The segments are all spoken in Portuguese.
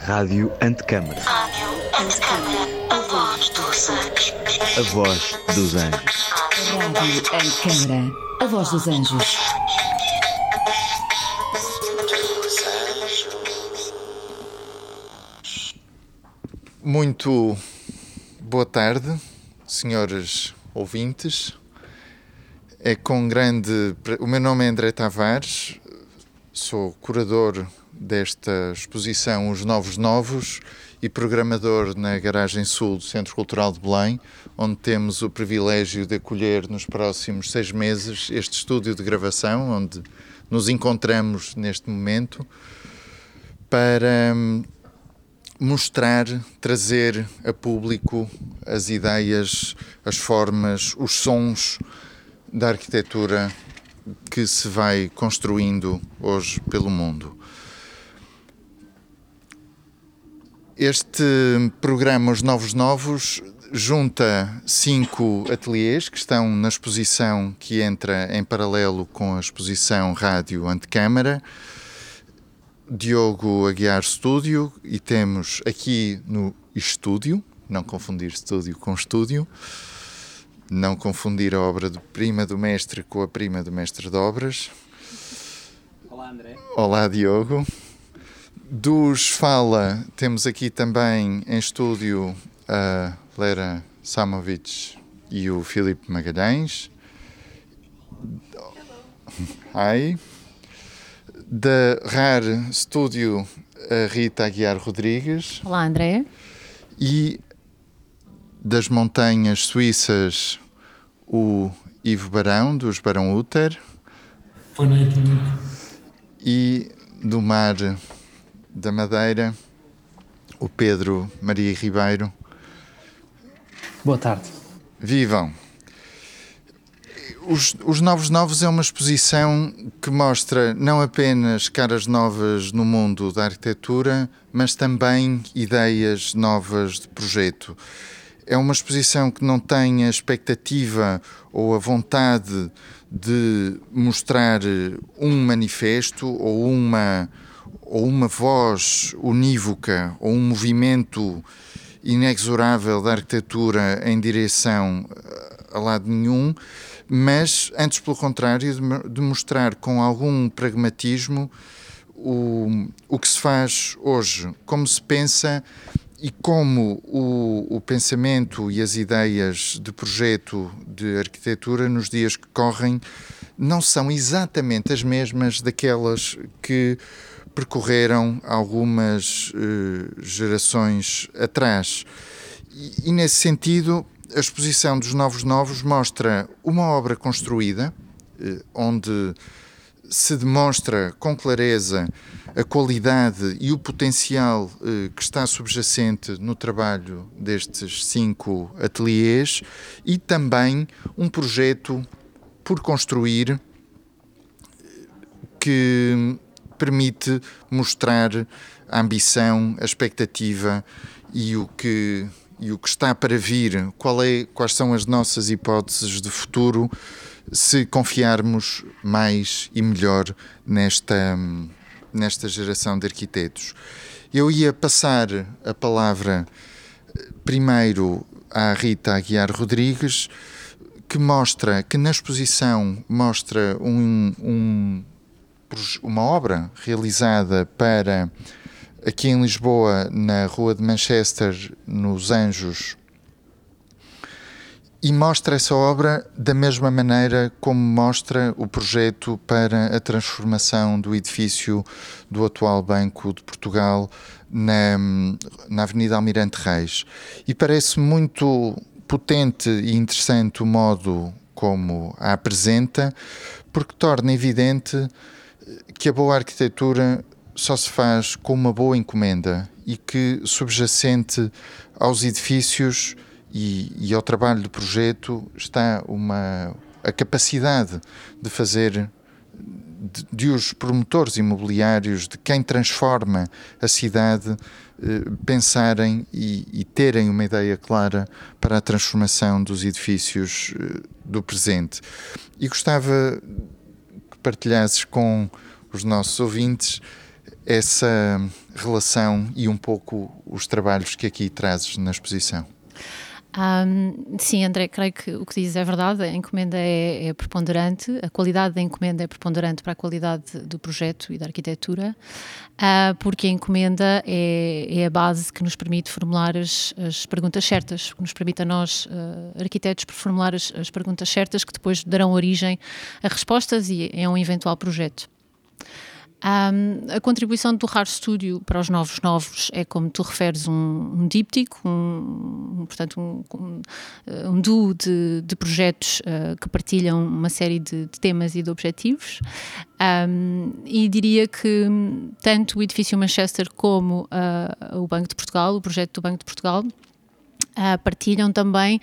Rádio Antecâmara. Rádio Antecâmara, a voz dos anjos. A voz dos anjos. Rádio Antecâmara, a voz dos anjos. Muito boa tarde, senhores ouvintes. É com grande. O meu nome é André Tavares, sou curador desta exposição Os Novos Novos e programador na Garagem Sul do Centro Cultural de Belém, onde temos o privilégio de acolher nos próximos seis meses este estúdio de gravação, onde nos encontramos neste momento, para hum, mostrar, trazer a público as ideias, as formas, os sons da arquitetura que se vai construindo hoje pelo mundo. Este programa Os Novos Novos junta cinco ateliês que estão na exposição que entra em paralelo com a exposição Rádio Antecâmara. Diogo Aguiar Estúdio e temos aqui no estúdio, não confundir estúdio com estúdio, não confundir a obra de prima do mestre com a prima do mestre de obras. Olá André. Olá Diogo. Dos Fala temos aqui também em estúdio a Lera Samovic e o Filipe Magalhães. Hi. Da RAR Studio a Rita Aguiar Rodrigues Olá, André. e das montanhas suíças o Ivo Barão, dos Barão Uter Boa noite, boa noite. e do mar da Madeira o Pedro Maria Ribeiro. Boa tarde. Vivam! Os, os Novos Novos é uma exposição que mostra não apenas caras novas no mundo da arquitetura, mas também ideias novas de projeto. É uma exposição que não tem a expectativa ou a vontade de mostrar um manifesto ou uma, ou uma voz unívoca ou um movimento inexorável da arquitetura em direção a lado nenhum, mas antes pelo contrário de mostrar com algum pragmatismo o, o que se faz hoje, como se pensa e como o, o pensamento e as ideias de projeto de arquitetura nos dias que correm não são exatamente as mesmas daquelas que percorreram algumas eh, gerações atrás. E, e nesse sentido, a exposição dos Novos Novos mostra uma obra construída, eh, onde se demonstra com clareza a qualidade e o potencial eh, que está subjacente no trabalho destes cinco ateliês e também um projeto por construir que permite mostrar a ambição, a expectativa e o que e o que está para vir, qual é, quais são as nossas hipóteses de futuro se confiarmos mais e melhor nesta, nesta geração de arquitetos. Eu ia passar a palavra eh, primeiro à Rita Aguiar Rodrigues, que mostra, que na exposição mostra um, um uma obra realizada para aqui em Lisboa, na Rua de Manchester, nos Anjos, e mostra essa obra da mesma maneira como mostra o projeto para a transformação do edifício do atual Banco de Portugal na, na Avenida Almirante Reis. E parece muito potente e interessante o modo como a apresenta, porque torna evidente que a boa arquitetura só se faz com uma boa encomenda e que subjacente aos edifícios e, e ao trabalho de projeto está uma a capacidade de fazer de, de os promotores imobiliários, de quem transforma a cidade, eh, pensarem e, e terem uma ideia clara para a transformação dos edifícios eh, do presente. E gostava partilhasses com os nossos ouvintes essa relação e um pouco os trabalhos que aqui trazes na exposição. Um, sim, André, creio que o que dizes é verdade. A encomenda é, é, preponderante, a qualidade da encomenda é preponderante para a qualidade do projeto e da arquitetura, uh, porque a encomenda é, é, a base que nos permite formular as, as perguntas certas, que nos permite a nós, uh, arquitetos, formular as, as perguntas certas que depois darão origem a respostas e a um eventual projeto. Um, a contribuição do RAR Studio para os novos novos é, como tu referes, um, um díptico, um, portanto, um, um, duo de, de projetos uh, que partilham uma série de, de, temas e de objetivos. e diria que tanto o edifício Manchester como uh, o Banco de Portugal, o projeto do Banco de Portugal, uh, partilham também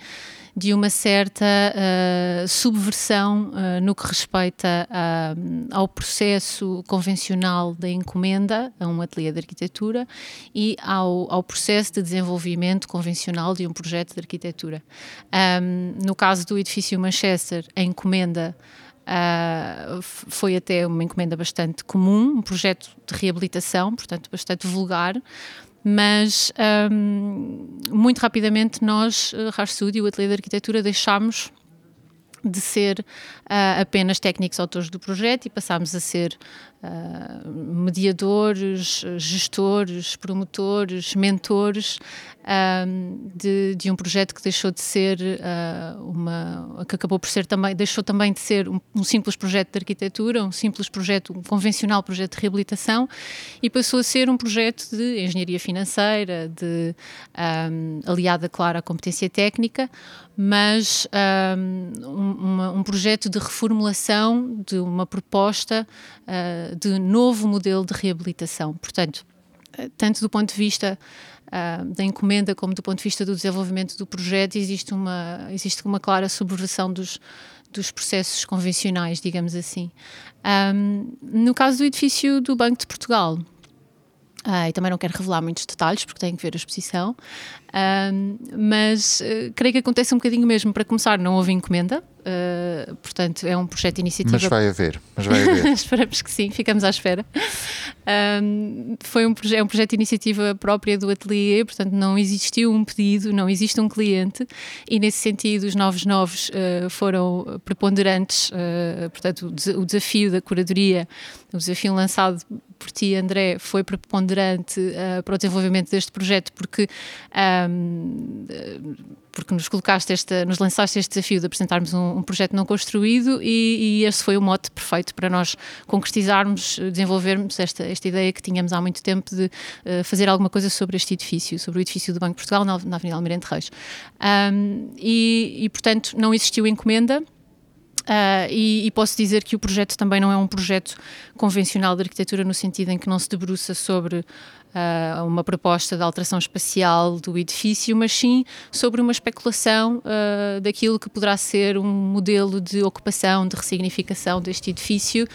de uma certa uh, subversão uh, no que respeita uh, ao processo convencional da encomenda a um ateliê de arquitetura e ao, ao processo de desenvolvimento convencional de um projeto de arquitetura. Um, no caso do edifício Manchester, a encomenda Uh, foi até uma encomenda bastante comum, um projeto de reabilitação, portanto, bastante vulgar, mas um, muito rapidamente nós, uh, Rar Studio, o Ateliê de Arquitetura, deixámos de ser uh, apenas técnicos autores do projeto e passámos a ser uh, mediadores, gestores, promotores, mentores uh, de, de, um projeto que deixou de ser uma que acabou por ser também deixou também de ser um, um, simples projeto de arquitetura, um simples projeto, um convencional projeto de reabilitação e passou a ser um projeto de engenharia financeira, de um, aliada claro à competência técnica, mas um, uma, um projeto de reformulação de uma proposta uh, de novo modelo de reabilitação. Portanto, uh, tanto do ponto de vista uh, da encomenda como do ponto de vista do desenvolvimento do projeto, existe uma, existe uma clara subversão dos, dos processos convencionais, digamos assim. Um, no caso do edifício do Banco de Portugal, Uh, e também não quero revelar muitos detalhes porque tenho que ver a exposição, mas uh, creio que acontece um bocadinho mesmo. Para começar, não houve encomenda, Uh, portanto, é um projeto de iniciativa. Mas vai haver, mas vai haver. Esperamos que sim, ficamos à espera. Um, foi um, é um projeto de iniciativa própria do ateliê, portanto, não existiu um pedido, não existe um cliente, e nesse sentido, os novos novos uh, foram preponderantes. Portanto, o, o, desafio da curadoria, o desafio lançado por ti, André, foi preponderante para o desenvolvimento deste projeto, porque. Porque nos colocaste esta, nos lançaste este desafio de apresentarmos um, um projeto não construído e, e, esse foi o mote perfeito para nós concretizarmos, desenvolvermos esta, esta ideia que tínhamos há muito tempo de uh, fazer alguma coisa sobre este edifício, sobre o edifício do Banco de Portugal na, na Avenida Almirante Reis. Um, e, e, portanto, não existiu encomenda, Uh, e, e, posso dizer que o projeto também não é um projeto convencional de arquitetura, no sentido em que não se debruça sobre uh, uma proposta de alteração espacial do edifício, mas sim sobre uma especulação uh, daquilo que poderá ser um modelo de ocupação, de ressignificação deste edifício,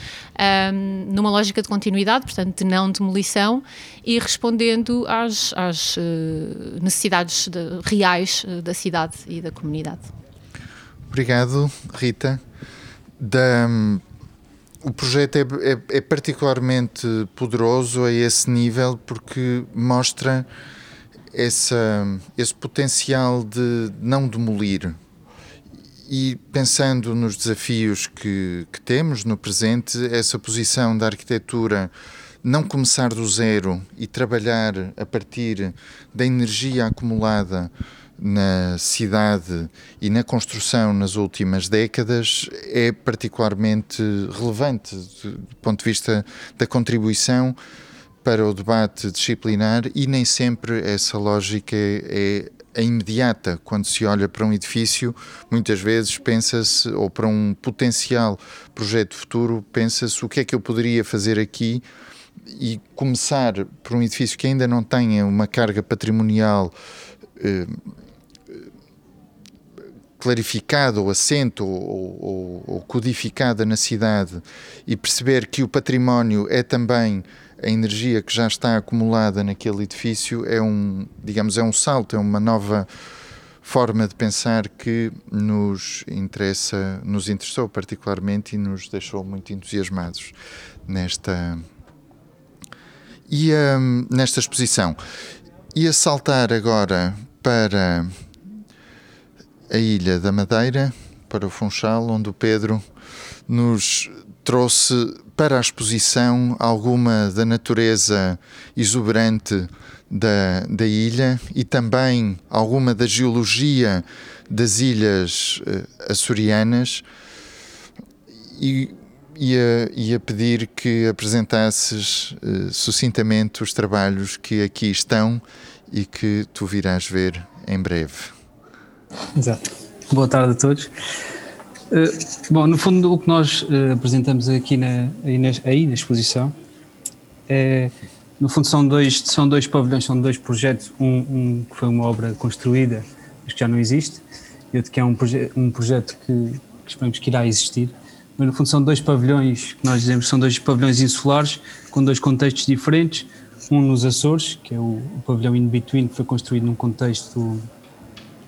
um, numa lógica de continuidade, portanto, de não demolição, e respondendo às, às necessidades de, reais da cidade e da comunidade. Obrigado, Rita da, o projeto é, é, é, particularmente poderoso a esse nível porque mostra essa, esse potencial de não demolir. E pensando nos desafios que, que temos no presente, essa posição da arquitetura não começar do zero e trabalhar a partir da energia acumulada na cidade e na construção nas últimas décadas é particularmente relevante do ponto de vista da contribuição para o debate disciplinar e nem sempre essa lógica é, imediata. Quando se olha para um edifício, muitas vezes pensa-se, ou para um potencial projeto futuro, pensa-se o que é que eu poderia fazer aqui e começar por um edifício que ainda não tenha uma carga patrimonial clarificada ou assente ou, ou, ou, codificada na cidade e perceber que o património é também a energia que já está acumulada naquele edifício é um, digamos, é um salto, é uma nova forma de pensar que nos interessa, nos interessou particularmente e nos deixou muito entusiasmados nesta E um, nesta exposição, ia saltar agora para a Ilha da Madeira, para o Funchal, onde o Pedro nos trouxe para a exposição alguma da natureza exuberante da, da ilha e também alguma da geologia das ilhas uh, açorianas e ia, ia pedir que apresentasses uh, sucintamente os trabalhos que aqui estão e que tu virás ver em breve. Exato. Boa tarde a todos. Uh, bom, no fundo, o que nós uh, apresentamos aqui na, aí, na, aí na exposição é, no fundo, são dois, são dois pavilhões, são dois projetos. Um, um que foi uma obra construída, mas que já não existe, e outro que é um, proje um projeto que, que esperamos que irá existir mas no fundo são dois pavilhões, que nós dizemos são dois pavilhões insulares, com dois contextos diferentes, um nos Açores, que é o, o pavilhão In Between, que foi construído num contexto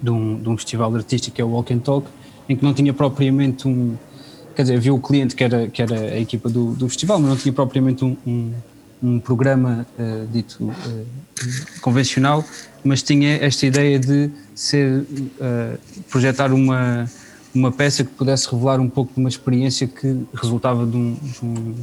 de um, de um festival artístico, que é o Walk and Talk, em que não tinha propriamente um, quer dizer, havia o cliente que era, que era a equipa do, do festival, mas não tinha propriamente um, um, um programa uh, dito uh, convencional, mas tinha esta ideia de ser, uh, projetar uma uma peça que pudesse revelar um pouco de uma experiência que resultava de, um, de, um,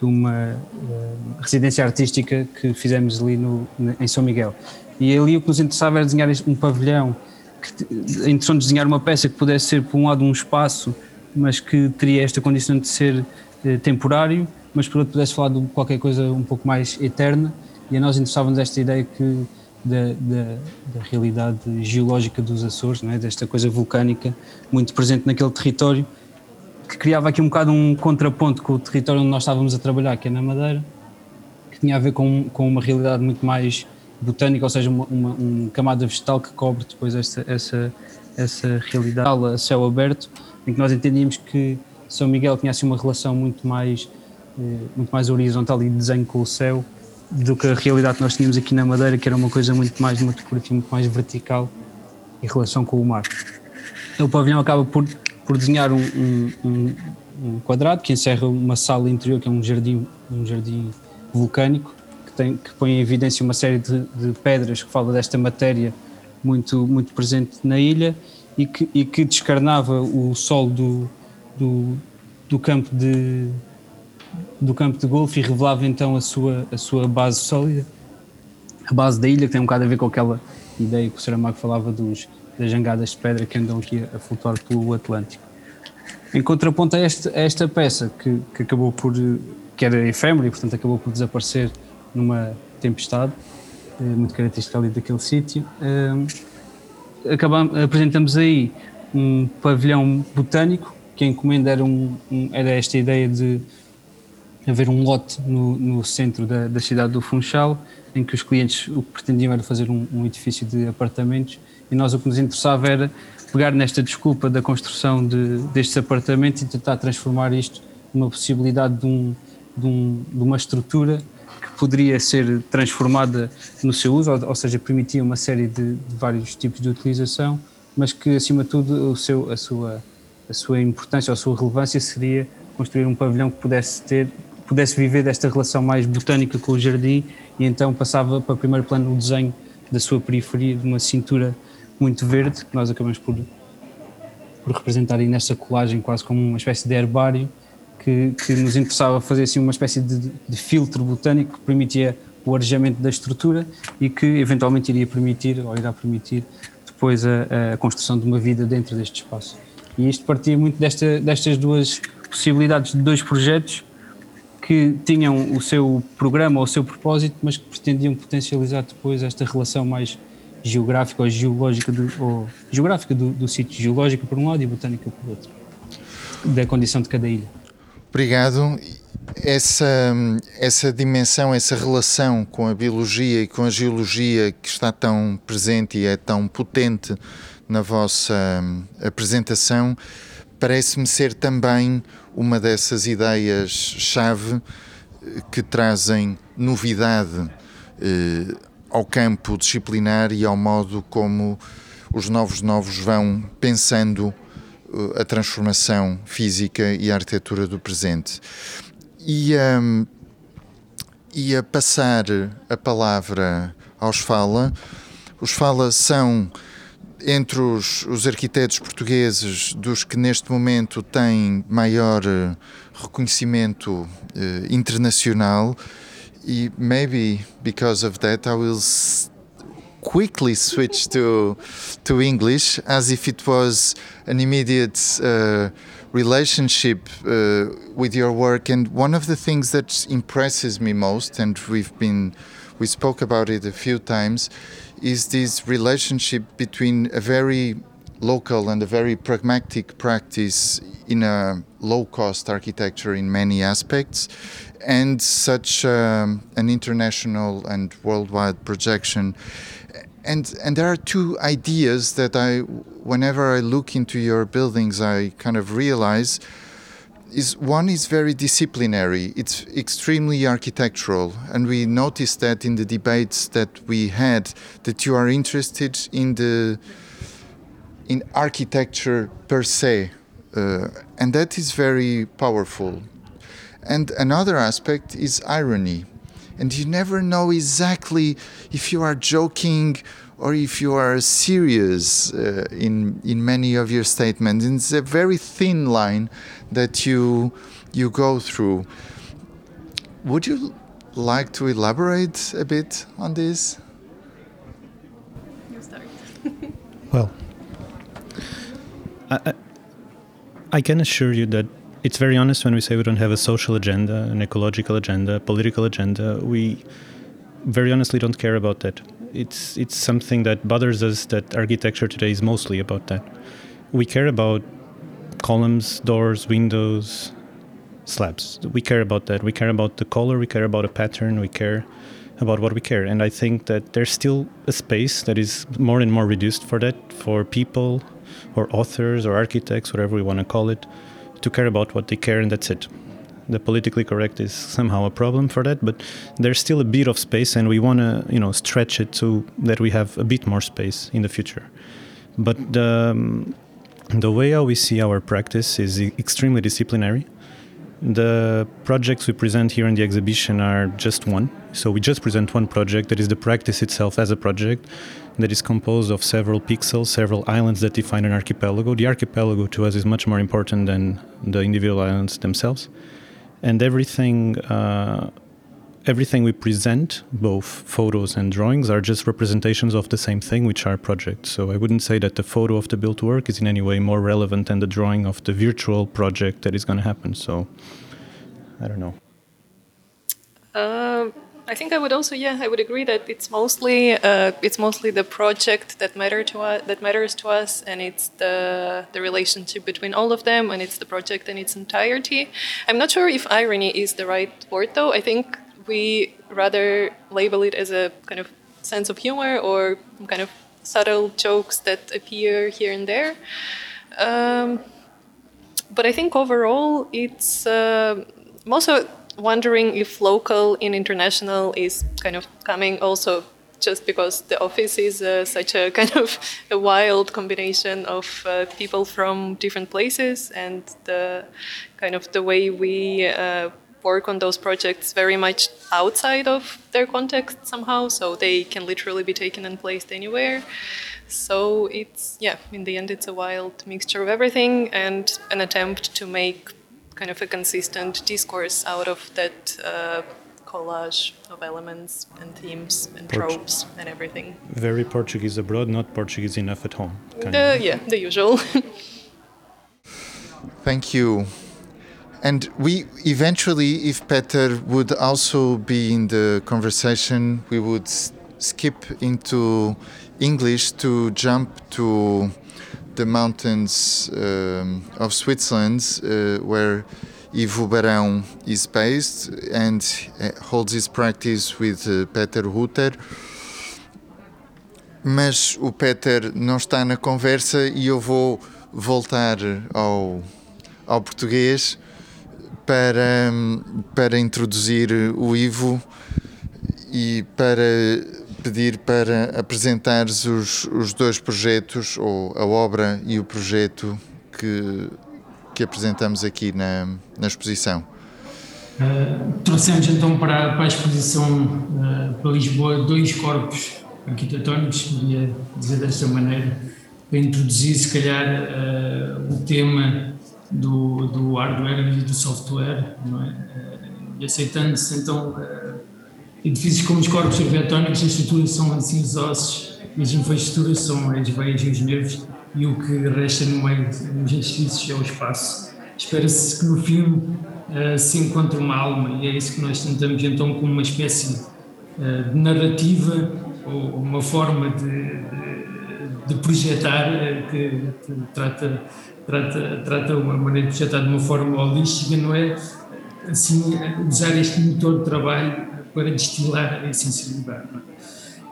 de uma uh, residência artística que fizemos ali no, em São Miguel. E ali o que nos interessava era desenhar um pavilhão, que, a intenção de desenhar uma peça que pudesse ser, por um lado, um espaço, mas que teria esta condição de ser uh, temporário, mas por outro pudesse falar de qualquer coisa um pouco mais eterna. E a nós interessava-nos esta ideia que da, da, da, realidade geológica dos Açores, é? desta coisa vulcânica muito presente naquele território, que criava aqui um bocado um contraponto com o território onde nós estávamos a trabalhar, que é na Madeira, que tinha a ver com, com uma realidade muito mais botânica, ou seja, uma, uma, camada vegetal que cobre depois essa, essa, essa realidade a céu aberto, em que nós entendíamos que São Miguel tinha assim uma relação muito mais, eh, muito mais horizontal e de desenho com o céu, do que a realidade que nós tínhamos aqui na Madeira, que era uma coisa muito mais, topografia muito mais vertical em relação com o mar. O pavilhão acaba por, por desenhar um, um, um, quadrado que encerra uma sala interior, que é um jardim, um jardim vulcânico, tem, que põe em evidência uma série de, de pedras que fala desta matéria muito, muito presente na ilha e que, e que descarnava o sol do, do, do campo de, do campo de golfe e revelava então a sua, a sua base sólida, a base da ilha, que tem um bocado a ver com aquela ideia que o Saramago falava dos, das jangadas de pedra que andam aqui a flutuar pelo Atlântico. Em contraponto a, este, a esta peça, que, que acabou por, que era efêmera e portanto acabou por desaparecer numa tempestade, eh, muito característica ali daquele sítio, eh, acabamos, apresentamos aí um pavilhão botânico, que a encomenda era, um, era esta ideia de haver um lote no, no centro da, da, cidade do Funchal, em que os clientes o que pretendiam era fazer um, um, edifício de apartamentos e nós o que nos interessava era pegar nesta desculpa da construção de, destes apartamentos e tentar transformar isto numa possibilidade de, um, de, um, de uma estrutura poderia ser transformada no seu uso, ou, ou seja, permitia uma série de, de, vários tipos de utilização, mas que acima de tudo o seu, a, sua, a sua importância ou a sua relevância seria construir um pavilhão que pudesse ter pudesse viver desta relação mais botânica com o jardim e então passava para o primeiro plano o desenho da sua periferia de uma cintura muito verde, que nós acabamos por, por representar aí nesta colagem quase como uma espécie de herbário que, que nos interessava fazer assim uma espécie de, de filtro botânico que permitia o arejamento da estrutura e que eventualmente iria permitir ou irá permitir depois a, a construção de uma vida dentro deste espaço. E isto partia muito desta, destas duas possibilidades de dois projetos que tinham o seu programa ou o seu propósito, mas que pretendiam potencializar depois esta relação mais geográfica ou geológica do, ou geográfica do, do sítio, geológica por um lado e botânica por outro, da condição de cada ilha. Obrigado. Essa, essa dimensão, essa relação com a biologia e com a geologia que está tão presente e é tão potente na vossa apresentação, parece-me ser também uma dessas ideias-chave eh, que trazem novidade eh, ao campo disciplinar e ao modo como os novos novos vão pensando a transformação física e a arquitetura do presente. E um, ia passar a palavra aos Fala. Os Fala são entre os, os arquitetos portugueses dos que neste momento têm maior eh, reconhecimento uh, internacional e maybe because of that I will quickly switch to to English as if it was an immediate uh, relationship uh, with your work. And one of the things that impresses me most and we've been we spoke about it a few times is this relationship between a very local and a very pragmatic practice in a low cost architecture in many aspects and such um, an international and worldwide projection and and there are two ideas that I whenever I look into your buildings I kind of realize is one is very disciplinary. It's extremely architectural. And we noticed that in the debates that we had that you are interested in the in architecture per se uh, and that is very powerful. And another aspect is irony and you never know exactly if you are joking or if you are serious uh, in in many of your statements. And it's a very thin line that you you go through. Would you like to elaborate a bit on this? You start. well, I, I, I can assure you that it's very honest when we say we don't have a social agenda, an ecological agenda, a political agenda. We very honestly don't care about that. It's it's something that bothers us that architecture today is mostly about that. We care about columns, doors, windows, slabs. We care about that. We care about the color, we care about a pattern, we care about what we care. And I think that there's still a space that is more and more reduced for that, for people or authors or architects, whatever we want to call it, to care about what they care and that's it. The politically correct is somehow a problem for that but there's still a bit of space and we want to you know stretch it to that we have a bit more space in the future. But the, um, the way how we see our practice is extremely disciplinary. The projects we present here in the exhibition are just one. So we just present one project that is the practice itself as a project that is composed of several pixels, several islands that define an archipelago. The archipelago to us is much more important than the individual islands themselves and everything uh, everything we present, both photos and drawings, are just representations of the same thing, which are projects. So I wouldn't say that the photo of the built work is in any way more relevant than the drawing of the virtual project that is going to happen. So I don't know. Uh, I think I would also, yeah, I would agree that it's mostly uh, it's mostly the project that matter to us, that matters to us, and it's the the relationship between all of them, and it's the project in its entirety. I'm not sure if irony is the right word, though. I think we rather label it as a kind of sense of humor or kind of subtle jokes that appear here and there. Um, but I think overall, it's uh, also wondering if local in international is kind of coming also just because the office is uh, such a kind of a wild combination of uh, people from different places and the kind of the way we uh, work on those projects very much outside of their context somehow. So they can literally be taken and placed anywhere. So it's yeah in the end it's a wild mixture of everything and an attempt to make kind of a consistent discourse out of that uh, collage of elements and themes and Port- tropes and everything. Very Portuguese abroad, not Portuguese enough at home. The, yeah, the usual. Thank you. And we eventually, if Peter would also be in the conversation, we would s- skip into English to jump to the mountains um, of Switzerland, uh, where Ivo Barão is based and holds his practice with uh, Peter Rutter. Mas o Peter não está na conversa e eu vou voltar ao, ao português para, para introduzir o Ivo e para pedir para apresentares os, os dois projetos, ou a obra e o projeto que, que apresentamos aqui na, na exposição. Uh, trouxemos então para, para a exposição uh, para Lisboa dois corpos arquitetónicos, podia dizer desta maneira, para introduzir se calhar uh, o tema do, do hardware e do software, não é? e aceitando-se então edifícios como os corpos arquitetónicos, as estruturas são assim os ossos e as infraestruturas são as veias e os nervos e o que resta no meio dos edifícios é o espaço. Espera-se que no filme uh, se encontre uma alma e é isso que nós tentamos então como uma espécie uh, de narrativa ou uma forma de, de, de projetar uh, que, que, trata, trata, trata uma maneira de projetar de uma forma holística, não é? Assim, usar este motor de trabalho para destilar a essencialidade.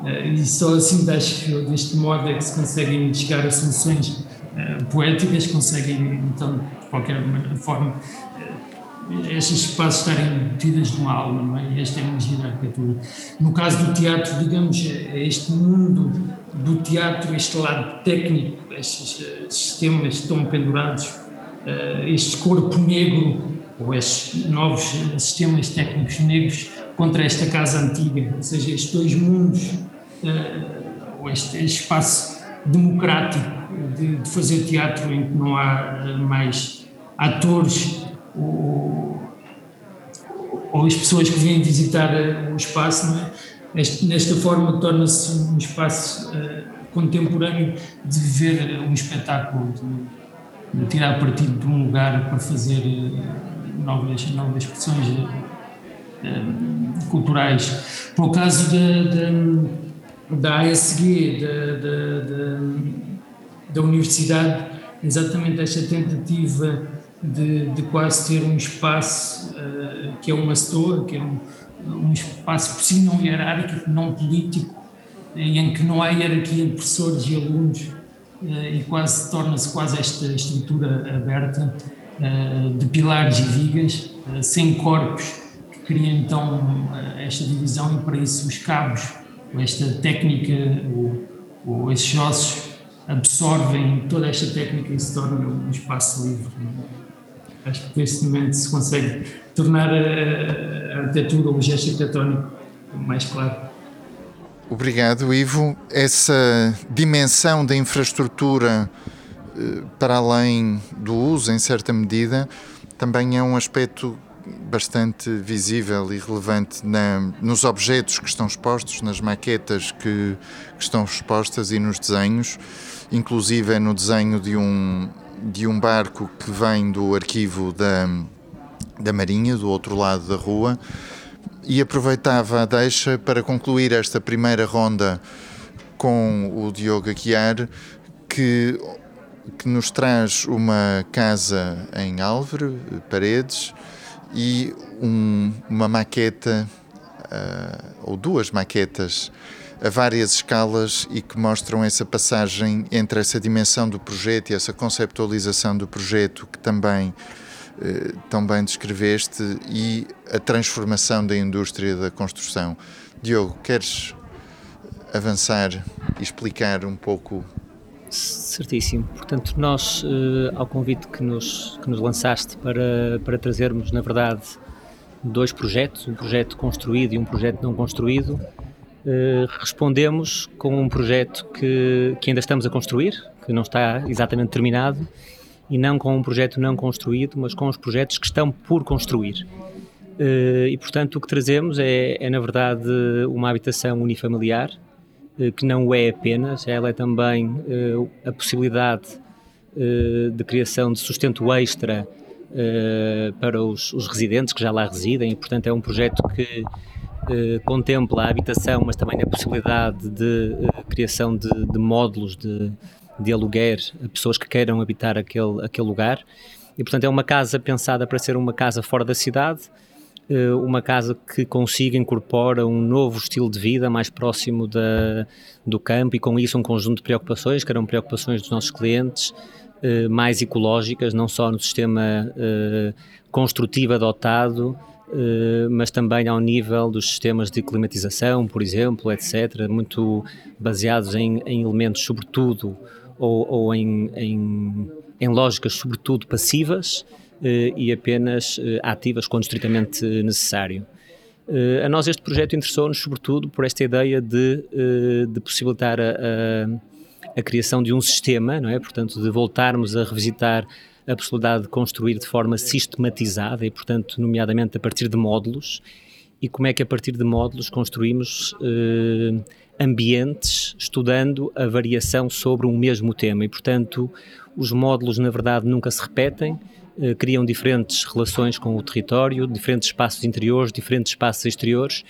É? E só assim, acho que deste modo é que se conseguem chegar a soluções poéticas, conseguem então, de qualquer forma, estes espaços estarem metidas numa alma, não é? Esta é da arquitetura. No caso do teatro, digamos, é este mundo do teatro, este lado técnico, estes sistemas estão pendurados, este corpo negro, ou estes novos sistemas técnicos negros contra esta casa antiga, ou seja, estes dois mundos, ou este, espaço democrático de, de fazer teatro em que não há mais atores ou, ou as pessoas que vêm visitar eh, o espaço, é? este, nesta forma torna-se um espaço uh, contemporâneo de viver um espetáculo, de, de, tirar partido de um lugar para fazer uh, novas, novas expressões uh, culturais. Para o caso da, da, ASG, da, da, da Universidade, exatamente esta tentativa de, de quase ter um espaço uh, que é uma store, que é um, um espaço por si não hierárquico, não político, em que não há hierarquia entre professores e alunos uh, e quase torna-se quase esta estrutura aberta uh, de pilares e vigas, sem corpos, cria então esta divisão e para isso os cabos, esta técnica, ou, ou esses ossos absorvem toda esta técnica e se torna um espaço livre. Acho que neste momento se consegue tornar a, arquitetura, o gesto arquitetónico mais claro. Obrigado, Ivo. Essa dimensão da infraestrutura eh, para além do uso, em certa medida, também é um aspecto bastante visível e relevante na, nos objetos que estão expostos, nas maquetas que, que estão expostas e nos desenhos, inclusive é no desenho de um, de um barco que vem do arquivo da, da Marinha, do outro lado da rua, e aproveitava a deixa para concluir esta primeira ronda com o Diogo Aguiar, que, que nos traz uma casa em Álvaro, Paredes, e um, uma maqueta, uh, ou duas maquetas a várias escalas e que mostram essa passagem entre essa dimensão do projeto e essa conceptualização do projeto que também eh, também descreveste e a transformação da indústria da construção. Diogo, queres avançar e explicar um pouco? Certíssimo. Portanto, nós, eh, ao convite que nos, que nos lançaste para, para trazermos, na verdade, dois projetos, um projeto construído e um projeto não construído, eh, respondemos com um projeto que, que ainda estamos a construir, que não está exatamente terminado, e não com um projeto não construído, mas com os projetos que estão por construir. Uh, e, portanto, o que trazemos é, é na verdade, uma habitação unifamiliar, que não é apenas, ela é também uh, a possibilidade de criação de sustento extra para os, residentes que já lá residem, e, portanto, é um projeto que eh, contempla a habitação, mas também a possibilidade de eh, criação de, de módulos de, de aluguer a pessoas que queiram habitar aquele, aquele lugar. E, portanto, é uma casa pensada para ser uma casa fora da cidade, eh, uma casa que consiga incorpora um novo estilo de vida mais próximo da, do campo e com isso um conjunto de preocupações, que eram preocupações dos nossos clientes, mais ecológicas, não só no sistema construtivo adotado, mas também ao nível dos sistemas de climatização, por exemplo, etc., muito baseados em, em elementos, sobretudo, ou, ou em, em, em, lógicas, sobretudo, passivas, e apenas ativas quando estritamente necessário. a nós este projeto interessou-nos sobretudo por esta ideia de, de possibilitar a, a, a, criação de um sistema, não é? Portanto, de voltarmos a revisitar a possibilidade de construir de forma sistematizada e, portanto, nomeadamente a partir de módulos, e como é que a partir de módulos construímos eh, ambientes estudando a variação sobre um mesmo tema e, portanto, os módulos na verdade nunca se repetem, eh, criam diferentes relações com o território, diferentes espaços interiores, diferentes espaços exteriores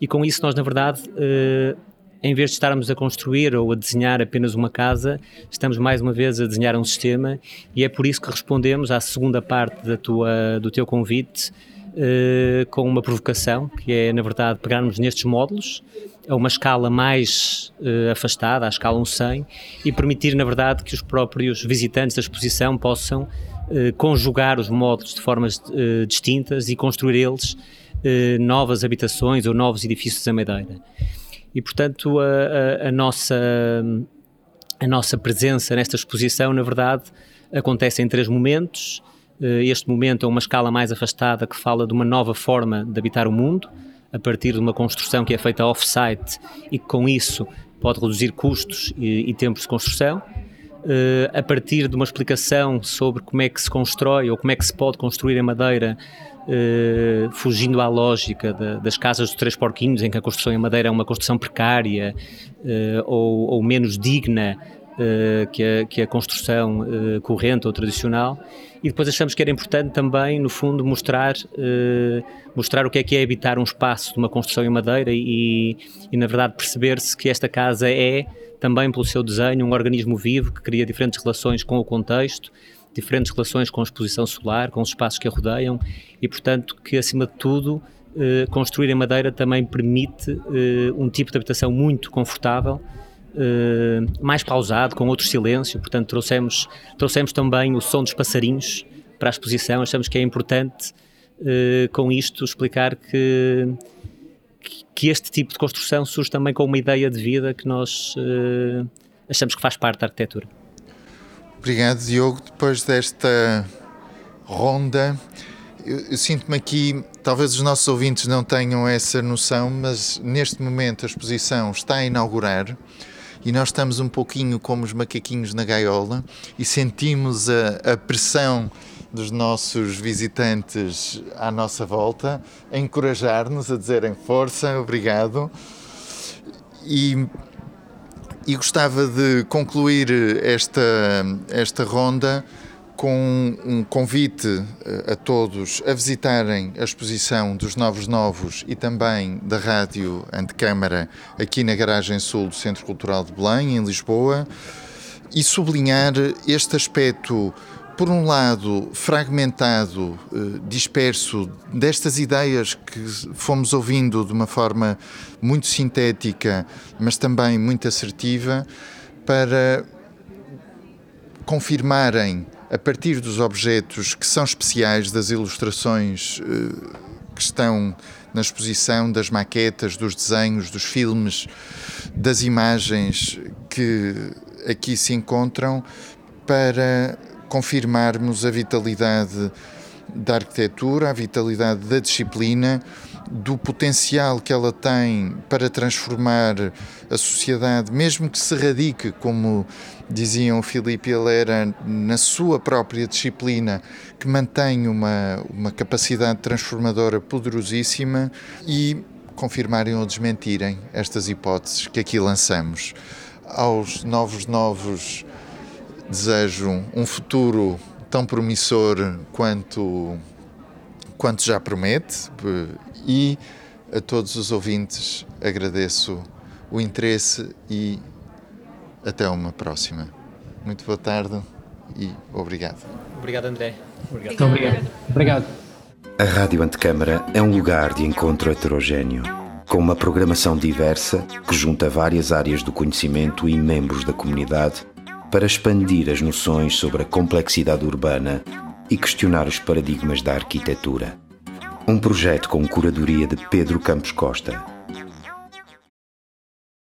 e com isso nós na verdade eh, em vez de estarmos a construir ou a desenhar apenas uma casa, estamos mais uma vez a desenhar um sistema e é por isso que respondemos à segunda parte da tua, do teu convite uh, com uma provocação, que é, na verdade, pegarmos nestes módulos a uma escala mais afastada, à escala 100, e permitir, na verdade, que os próprios visitantes da exposição possam conjugar os módulos de formas distintas e construir eles novas habitações ou novos edifícios à Madeira. E, portanto, a, a, a, nossa, a nossa presença nesta exposição, na verdade, acontece em três momentos. Eh, este momento é uma escala mais afastada que fala de uma nova forma de habitar o mundo, a partir de uma construção que é feita off-site e que, com isso, pode reduzir custos e, e tempos de construção. Uh, a partir de uma explicação sobre como é que se constrói ou como é que se pode construir em madeira Uh, fugindo à lógica de, das casas dos três porquinhos, em que a construção em madeira é uma construção precária uh, ou, ou, menos digna que, a, que, a, construção corrente ou tradicional. E depois achamos que era importante também, no fundo, mostrar, mostrar o que é que é habitar um espaço de uma construção em madeira e, e na verdade, perceber-se que esta casa é, também pelo seu desenho, um organismo vivo que cria diferentes relações com o contexto diferentes relações com a exposição solar, com os espaços que a rodeiam e, portanto, que acima de tudo eh, construir em madeira também permite eh, um tipo de habitação muito confortável, eh, mais pausado, com outro silêncio. Portanto, trouxemos, trouxemos também o som dos passarinhos para a exposição. Achamos que é importante, eh, com isto, explicar que, que este tipo de construção surge também com uma ideia de vida que nós eh, achamos que faz parte da arquitetura. Obrigado, Diogo. Depois desta ronda, eu, eu sinto-me aqui, talvez os nossos ouvintes não tenham essa noção, mas neste momento a exposição está a inaugurar e nós estamos um pouquinho como os macaquinhos na gaiola e sentimos a, a pressão dos nossos visitantes à nossa volta, a encorajar-nos, a dizerem força, obrigado. E e gostava de concluir esta, esta ronda com um convite eh, a todos a visitarem a exposição dos Novos Novos e também da Rádio Antecâmara aqui na Garagem Sul do Centro Cultural de Belém, em Lisboa, e sublinhar este aspecto por um lado, fragmentado, eh, disperso, destas ideias que fomos ouvindo de uma forma muito sintética, mas também muito assertiva, para confirmarem, a partir dos objetos que são especiais, das ilustrações eh, que estão na exposição, das maquetas, dos desenhos, dos filmes, das imagens que aqui se encontram, para confirmarmos a vitalidade da arquitetura, a vitalidade da disciplina, do potencial que ela tem para transformar a sociedade, mesmo que se radique, como diziam o Filipe e a Lera, na sua própria disciplina, que mantém uma, uma capacidade transformadora poderosíssima e confirmarem ou desmentirem estas hipóteses que aqui lançamos. Aos novos novos desejo um futuro tão promissor quanto, quanto já promete e a todos os ouvintes agradeço o interesse e até uma próxima. Muito boa tarde e obrigado. Obrigado, André. Obrigado. Muito obrigado. Obrigado. A Rádio Antecâmara é um lugar de encontro heterogêneo, com uma programação diversa que junta várias áreas do conhecimento e membros da comunidade para expandir as noções sobre a complexidade urbana e questionar os paradigmas da arquitetura. Um projeto com curadoria de Pedro Campos Costa